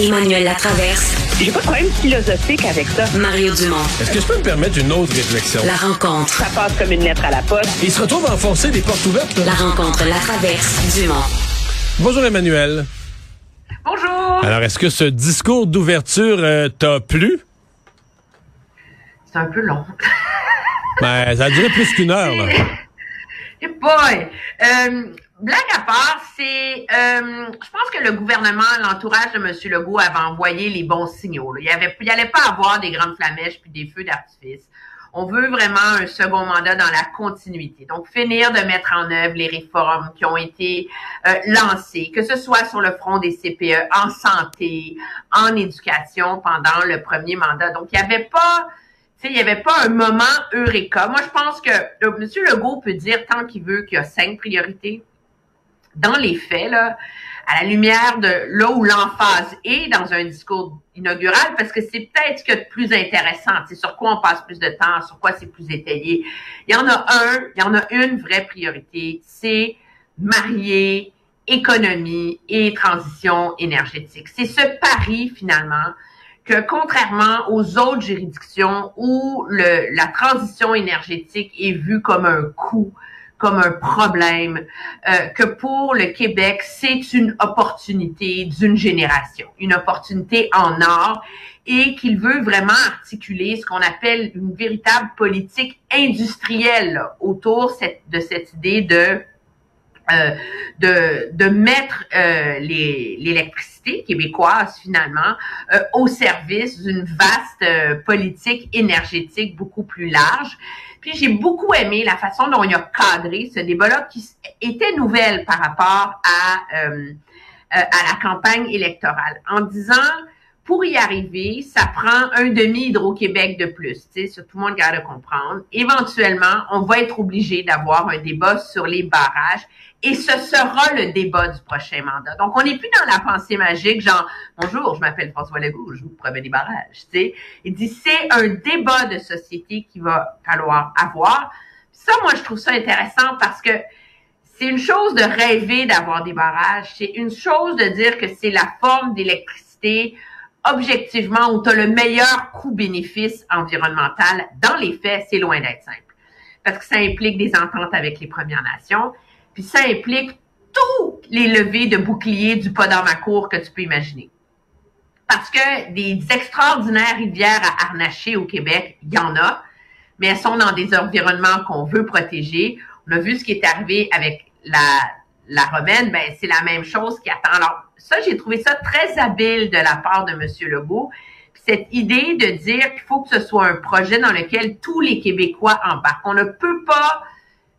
Emmanuel Latraverse. J'ai pas de problème philosophique avec ça. Mario Dumont. Est-ce que je peux me permettre une autre réflexion? La rencontre. Ça passe comme une lettre à la poste. Il se retrouve à enfoncer des portes ouvertes. Là. La rencontre, la traverse, Dumont. Bonjour Emmanuel. Bonjour. Alors, est-ce que ce discours d'ouverture euh, t'a plu? C'est un peu long. Ben, ça a duré plus qu'une heure, là. Et boy! Euh, blague à part, c'est, euh, je pense que le gouvernement, l'entourage de M. Legault avait envoyé les bons signaux. là. Il y avait, il allait pas avoir des grandes flamèches puis des feux d'artifice. On veut vraiment un second mandat dans la continuité. Donc, finir de mettre en œuvre les réformes qui ont été euh, lancées, que ce soit sur le front des CPE, en santé, en éducation pendant le premier mandat. Donc, il n'y avait pas, il n'y avait pas un moment eureka. Moi, je pense que euh, M. Legault peut dire tant qu'il veut qu'il y a cinq priorités dans les faits, là, à la lumière de là où l'emphase est dans un discours inaugural, parce que c'est peut-être ce qu'il y a de plus intéressant, c'est sur quoi on passe plus de temps, sur quoi c'est plus étayé. Il y en a un, il y en a une vraie priorité, c'est marier économie et transition énergétique. C'est ce pari, finalement, que contrairement aux autres juridictions où la transition énergétique est vue comme un coût, comme un problème, euh, que pour le Québec, c'est une opportunité d'une génération, une opportunité en or, et qu'il veut vraiment articuler ce qu'on appelle une véritable politique industrielle autour de cette idée de euh, de, de mettre euh, l'électricité québécoise finalement euh, au service d'une vaste euh, politique énergétique beaucoup plus large. Puis j'ai beaucoup aimé la façon dont il a cadré ce débat-là qui était nouvelle par rapport à, euh, euh, à la campagne électorale en disant pour y arriver, ça prend un demi Hydro-Québec de plus. Ça, tout le monde garde à comprendre. Éventuellement, on va être obligé d'avoir un débat sur les barrages et ce sera le débat du prochain mandat. Donc, on n'est plus dans la pensée magique, genre, bonjour, je m'appelle François Legault, je vous promets des barrages. Sais, il dit, c'est un débat de société qu'il va falloir avoir. Ça, moi, je trouve ça intéressant parce que c'est une chose de rêver d'avoir des barrages. C'est une chose de dire que c'est la forme d'électricité objectivement où tu le meilleur coût-bénéfice environnemental. Dans les faits, c'est loin d'être simple. Parce que ça implique des ententes avec les Premières Nations, puis ça implique tous les levées de boucliers du pas dans ma cour que tu peux imaginer. Parce que des extraordinaires rivières à harnacher au Québec, il y en a, mais elles sont dans des environnements qu'on veut protéger. On a vu ce qui est arrivé avec la, la romaine, ben c'est la même chose qui attend. Alors, ça, j'ai trouvé ça très habile de la part de M. Legault. Puis cette idée de dire qu'il faut que ce soit un projet dans lequel tous les Québécois embarquent. On ne peut pas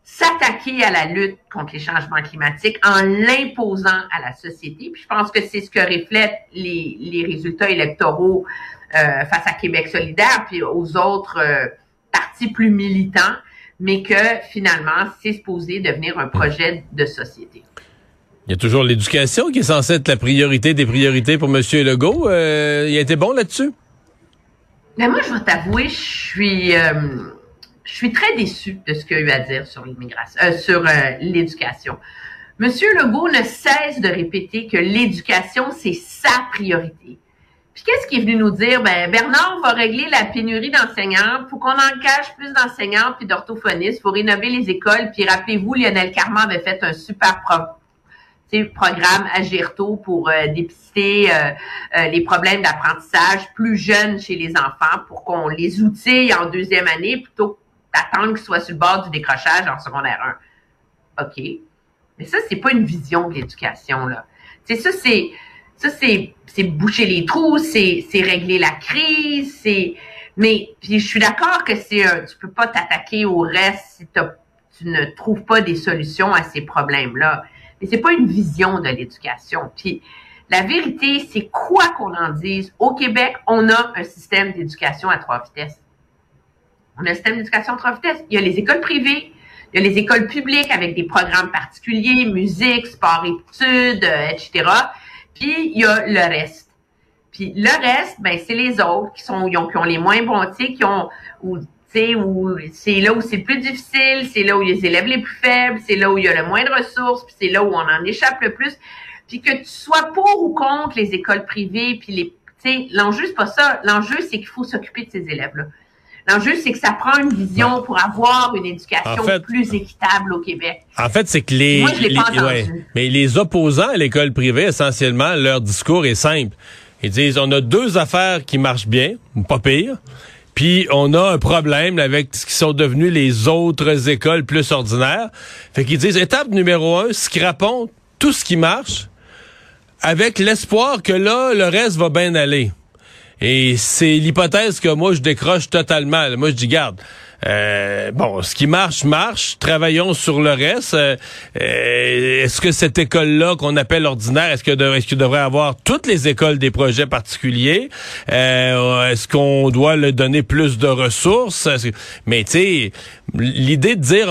s'attaquer à la lutte contre les changements climatiques en l'imposant à la société. Puis je pense que c'est ce que reflètent les, les résultats électoraux euh, face à Québec solidaire, puis aux autres euh, partis plus militants, mais que finalement, c'est supposé devenir un projet de société. Il y a toujours l'éducation qui est censée être la priorité des priorités pour M. Legault. Euh, il a été bon là-dessus? Mais moi, je vais t'avouer, je suis, euh, je suis très déçue de ce qu'il a eu à dire sur l'immigration, euh, sur l'éducation. Monsieur Legault ne cesse de répéter que l'éducation, c'est sa priorité. Puis qu'est-ce qu'il est venu nous dire? Ben, Bernard va régler la pénurie d'enseignants. Faut qu'on engage plus d'enseignants puis d'orthophonistes. Faut rénover les écoles. Puis rappelez-vous, Lionel Carman avait fait un super pro programme Agirto pour euh, dépister euh, euh, les problèmes d'apprentissage plus jeunes chez les enfants pour qu'on les outille en deuxième année plutôt d'attendre qu'ils soient sur le bord du décrochage en secondaire 1. OK. Mais ça, c'est pas une vision de l'éducation, là. Ça, c'est c'est, c'est boucher les trous, c'est, régler la crise, c'est. Mais je suis d'accord que c'est un, tu peux pas t'attaquer au reste si tu ne trouves pas des solutions à ces problèmes-là. Mais c'est pas une vision de l'éducation. Puis la vérité, c'est quoi qu'on en dise, au Québec, on a un système d'éducation à trois vitesses. On a un système d'éducation à trois vitesses. Il y a les écoles privées, il y a les écoles publiques avec des programmes particuliers, musique, sport, études, euh, etc. Puis il y a le reste. Puis le reste, ben c'est les autres qui sont qui ont, les moins bons, tu qui ont ou c'est là où c'est plus difficile, c'est là où il y a les élèves les plus faibles, c'est là où il y a le moins de ressources, puis c'est là où on en échappe le plus. Puis que tu sois pour ou contre les écoles privées, puis les tu sais, l'enjeu c'est pas ça, l'enjeu c'est qu'il faut s'occuper de ces élèves là. L'enjeu, c'est que ça prend une vision pour avoir une éducation plus équitable au Québec. En fait, c'est que les, Moi, je l'ai pas entendu. mais les opposants à l'école privée, essentiellement, leur discours est simple. Ils disent, on a deux affaires qui marchent bien, ou pas pire, puis on a un problème avec ce qui sont devenus les autres écoles plus ordinaires. Fait qu'ils disent, étape numéro un, scrapons tout ce qui marche, avec l'espoir que là, le reste va bien aller. Et c'est l'hypothèse que moi, je décroche totalement. Moi, je dis, garde, euh, bon, ce qui marche, marche. Travaillons sur le reste. Euh, euh, est-ce que cette école-là qu'on appelle ordinaire, est-ce que est-ce devrait avoir toutes les écoles des projets particuliers? Est-ce qu'on doit le donner plus de ressources? Mais tu sais, l'idée de dire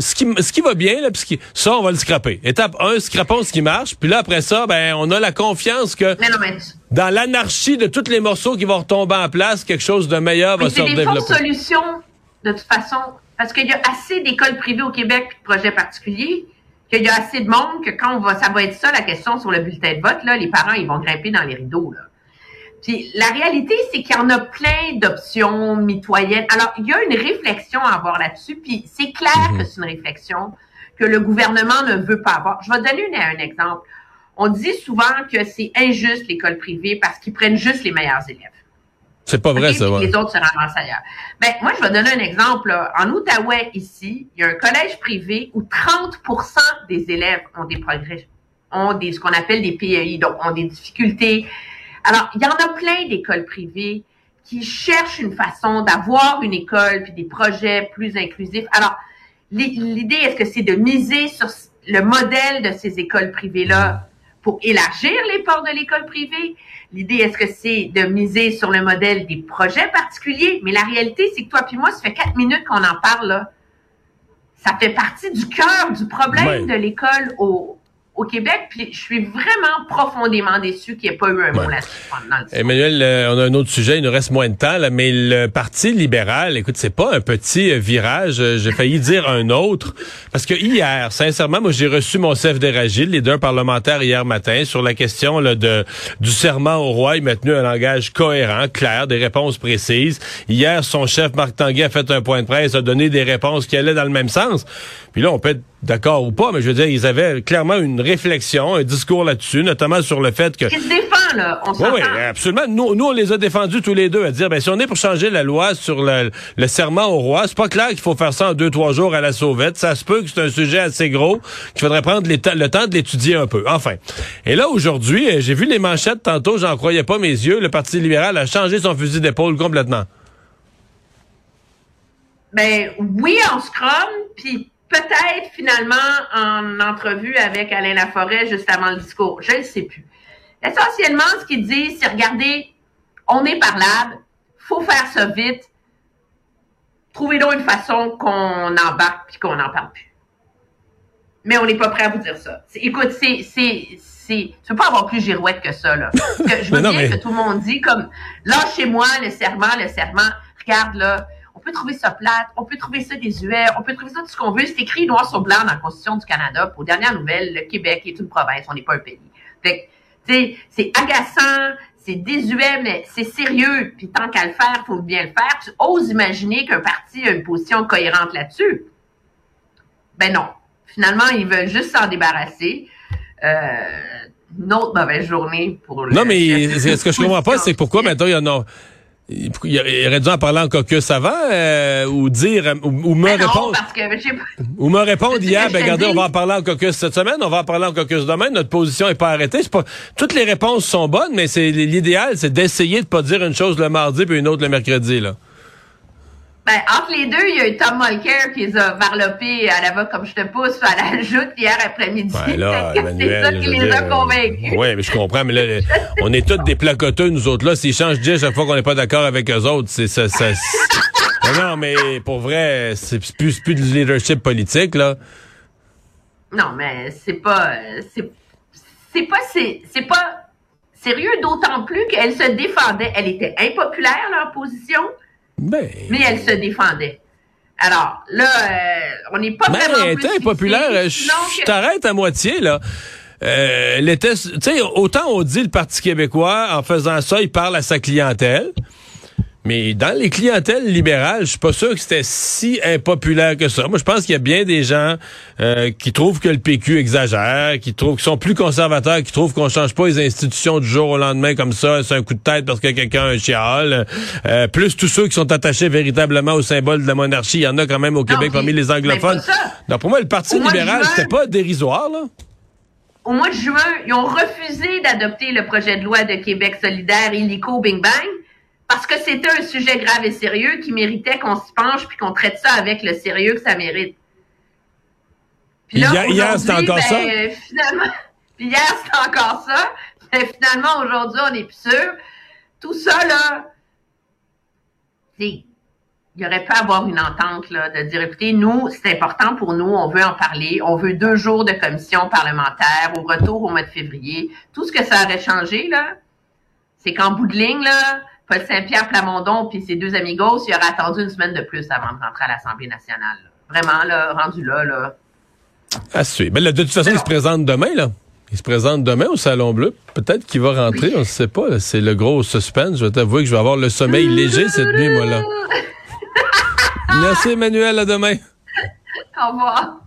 ce qui ce qui va bien là, puis ça on va le scraper. Étape 1, scrapons ce qui marche. Puis là après ça, ben on a la confiance que dans l'anarchie de tous les morceaux qui vont retomber en place, quelque chose de meilleur va se développer. C'est des solutions de toute façon, parce qu'il y a assez d'écoles privées au Québec et de projets particuliers, qu'il y a assez de monde que quand on va, ça va être ça la question sur le bulletin de vote, là, les parents, ils vont grimper dans les rideaux, là. Puis la réalité, c'est qu'il y en a plein d'options mitoyennes. Alors, il y a une réflexion à avoir là-dessus, puis c'est clair mhm. que c'est une réflexion que le gouvernement ne veut pas avoir. Je vais donner un exemple. On dit souvent que c'est injuste l'école privée parce qu'ils prennent juste les meilleurs élèves. C'est pas vrai, ça. Les autres se ramassent ailleurs. Ben, moi, je vais donner un exemple. En Outaouais, ici, il y a un collège privé où 30% des élèves ont des progrès, ont des, ce qu'on appelle des PEI, donc ont des difficultés. Alors, il y en a plein d'écoles privées qui cherchent une façon d'avoir une école puis des projets plus inclusifs. Alors, l'idée, est-ce que c'est de miser sur le modèle de ces écoles privées-là? Pour élargir les ports de l'école privée? L'idée, est-ce que c'est de miser sur le modèle des projets particuliers? Mais la réalité, c'est que toi puis moi, ça fait quatre minutes qu'on en parle, là. Ça fait partie du cœur du problème de l'école au, au Québec, puis je suis vraiment profondément déçu qu'il n'y ait pas eu un mot là-dessus Emmanuel, euh, on a un autre sujet, il nous reste moins de temps, là, mais le Parti libéral, écoute, c'est pas un petit euh, virage, euh, j'ai failli dire un autre, parce que hier, sincèrement, moi j'ai reçu mon chef d'Éragile, leader parlementaire hier matin, sur la question là, de du serment au roi, il m'a tenu un langage cohérent, clair, des réponses précises. Hier, son chef, Marc Tanguay, a fait un point de presse, a donné des réponses qui allaient dans le même sens. Puis là, on peut être d'accord ou pas, mais je veux dire, ils avaient clairement une réflexion, un discours là-dessus, notamment sur le fait que... Ils se défendent, là, on Oui, oui, absolument. Nous, nous, on les a défendus tous les deux à dire, ben, si on est pour changer la loi sur le, le serment au roi, c'est pas clair qu'il faut faire ça en deux, trois jours à la sauvette. Ça se peut que c'est un sujet assez gros, qu'il faudrait prendre le temps de l'étudier un peu. Enfin. Et là, aujourd'hui, euh, j'ai vu les manchettes tantôt, j'en croyais pas mes yeux, le Parti libéral a changé son fusil d'épaule complètement. Ben oui, en scrum, puis peut-être finalement en entrevue avec Alain Laforêt juste avant le discours. Je ne sais plus. Essentiellement, ce qu'il dit, c'est regardez, on est parlable, faut faire ça vite. Trouvez donc une façon qu'on embarque puis qu'on n'en parle plus. Mais on n'est pas prêt à vous dire ça. Écoute, c'est, c'est, c'est, tu peux pas avoir plus girouette que ça, là. Que, je veux dire que tout le monde dit comme, lâchez-moi le serment, le serment. Regarde, là, on peut trouver ça plate, on peut trouver ça désuet, on peut trouver ça tout ce qu'on veut. C'est écrit noir sur blanc dans la Constitution du Canada. Pour dernière nouvelle, le Québec est une province, on n'est pas un pays. Fait tu sais, c'est agaçant, c'est désuet, mais c'est sérieux. Puis tant qu'à le faire, faut bien le faire. Tu oses imaginer qu'un parti a une position cohérente là-dessus? Ben non. Finalement, ils veulent juste s'en débarrasser. Euh, une autre mauvaise journée pour le Non, mais ce que je comprends pas, c'est pourquoi maintenant il y en a. Il il aurait dû en parler en caucus avant euh, ou dire ou, ou me Ben répondre. parce que je sais pas. ou me répondre hier ben regardez on va en parler en caucus cette semaine on va en parler en caucus demain notre position est pas arrêtée c'est pas toutes les réponses sont bonnes mais c'est l'idéal c'est d'essayer de pas dire une chose le mardi puis une autre le mercredi là Ben, entre les deux, il y a eu Tom Mulcair qui les a varlopés à la va comme je te pousse à la joute hier après-midi. Emmanuel, c'est ça qui les a dire, convaincus. Oui, mais je comprends, mais là, on est tous des placoteux, nous autres, là. S'ils changent d'idée chaque fois qu'on n'est pas d'accord avec eux autres, c'est ça. non, mais pour vrai, c'est plus, plus du leadership politique, là. Non, mais c'est pas, euh, c'est, pas, c'est pas sérieux, d'autant plus qu'elle se défendait. Elle était impopulaire, leur position, Ben. mais elle se défendait. Alors, là, euh, on n'est pas vraiment elle était populaire. fixé, Je t'arrête à moitié, là. Euh, elle était, autant on dit le Parti québécois, en faisant ça, il parle à sa clientèle. Mais dans les clientèles libérales, je suis pas sûr que c'était si impopulaire que ça. Moi, je pense qu'il y a bien des gens euh, qui trouvent que le PQ exagère, qui trouvent qu'ils sont plus conservateurs, qui trouvent qu'on change pas les institutions du jour au lendemain comme ça, c'est un coup de tête parce que quelqu'un a un chial. Euh, plus tous ceux qui sont attachés véritablement au symbole de la monarchie, il y en a quand même au Québec parmi les anglophones. Donc pour moi, le Parti Au libéral, c'était pas dérisoire, là. Au mois de juin, ils ont refusé d'adopter le projet de loi de Québec solidaire illico Bing Bang parce que c'était un sujet grave et sérieux qui méritait qu'on s'y penche puis qu'on traite ça avec le sérieux que ça mérite. Puis là, Hier- c'était encore ça? ben, Finalement, puis hier, c'était encore ça. Mais finalement, aujourd'hui, on n'est plus sûr. Tout ça, là, il aurait pu avoir une entente là, de dire écoutez, nous, c'est important pour nous, on veut en parler, on veut deux jours de commission parlementaire au retour au mois de février. Tout ce que ça aurait changé, là, c'est qu'en bout de ligne, là, Paul Saint-Pierre Plamondon puis ses deux amigos, il aurait attendu une semaine de plus avant de rentrer à l'Assemblée nationale. là. Vraiment, là, rendu là, là. À suivre. Ben, là, de toute façon, il se présente demain, là. Il se présente demain au Salon Bleu. Peut-être qu'il va rentrer, on ne sait pas. C'est le gros suspense. Je vais t'avouer que je vais avoir le sommeil léger cette nuit, moi, là. Merci, Emmanuel. À demain. Au revoir.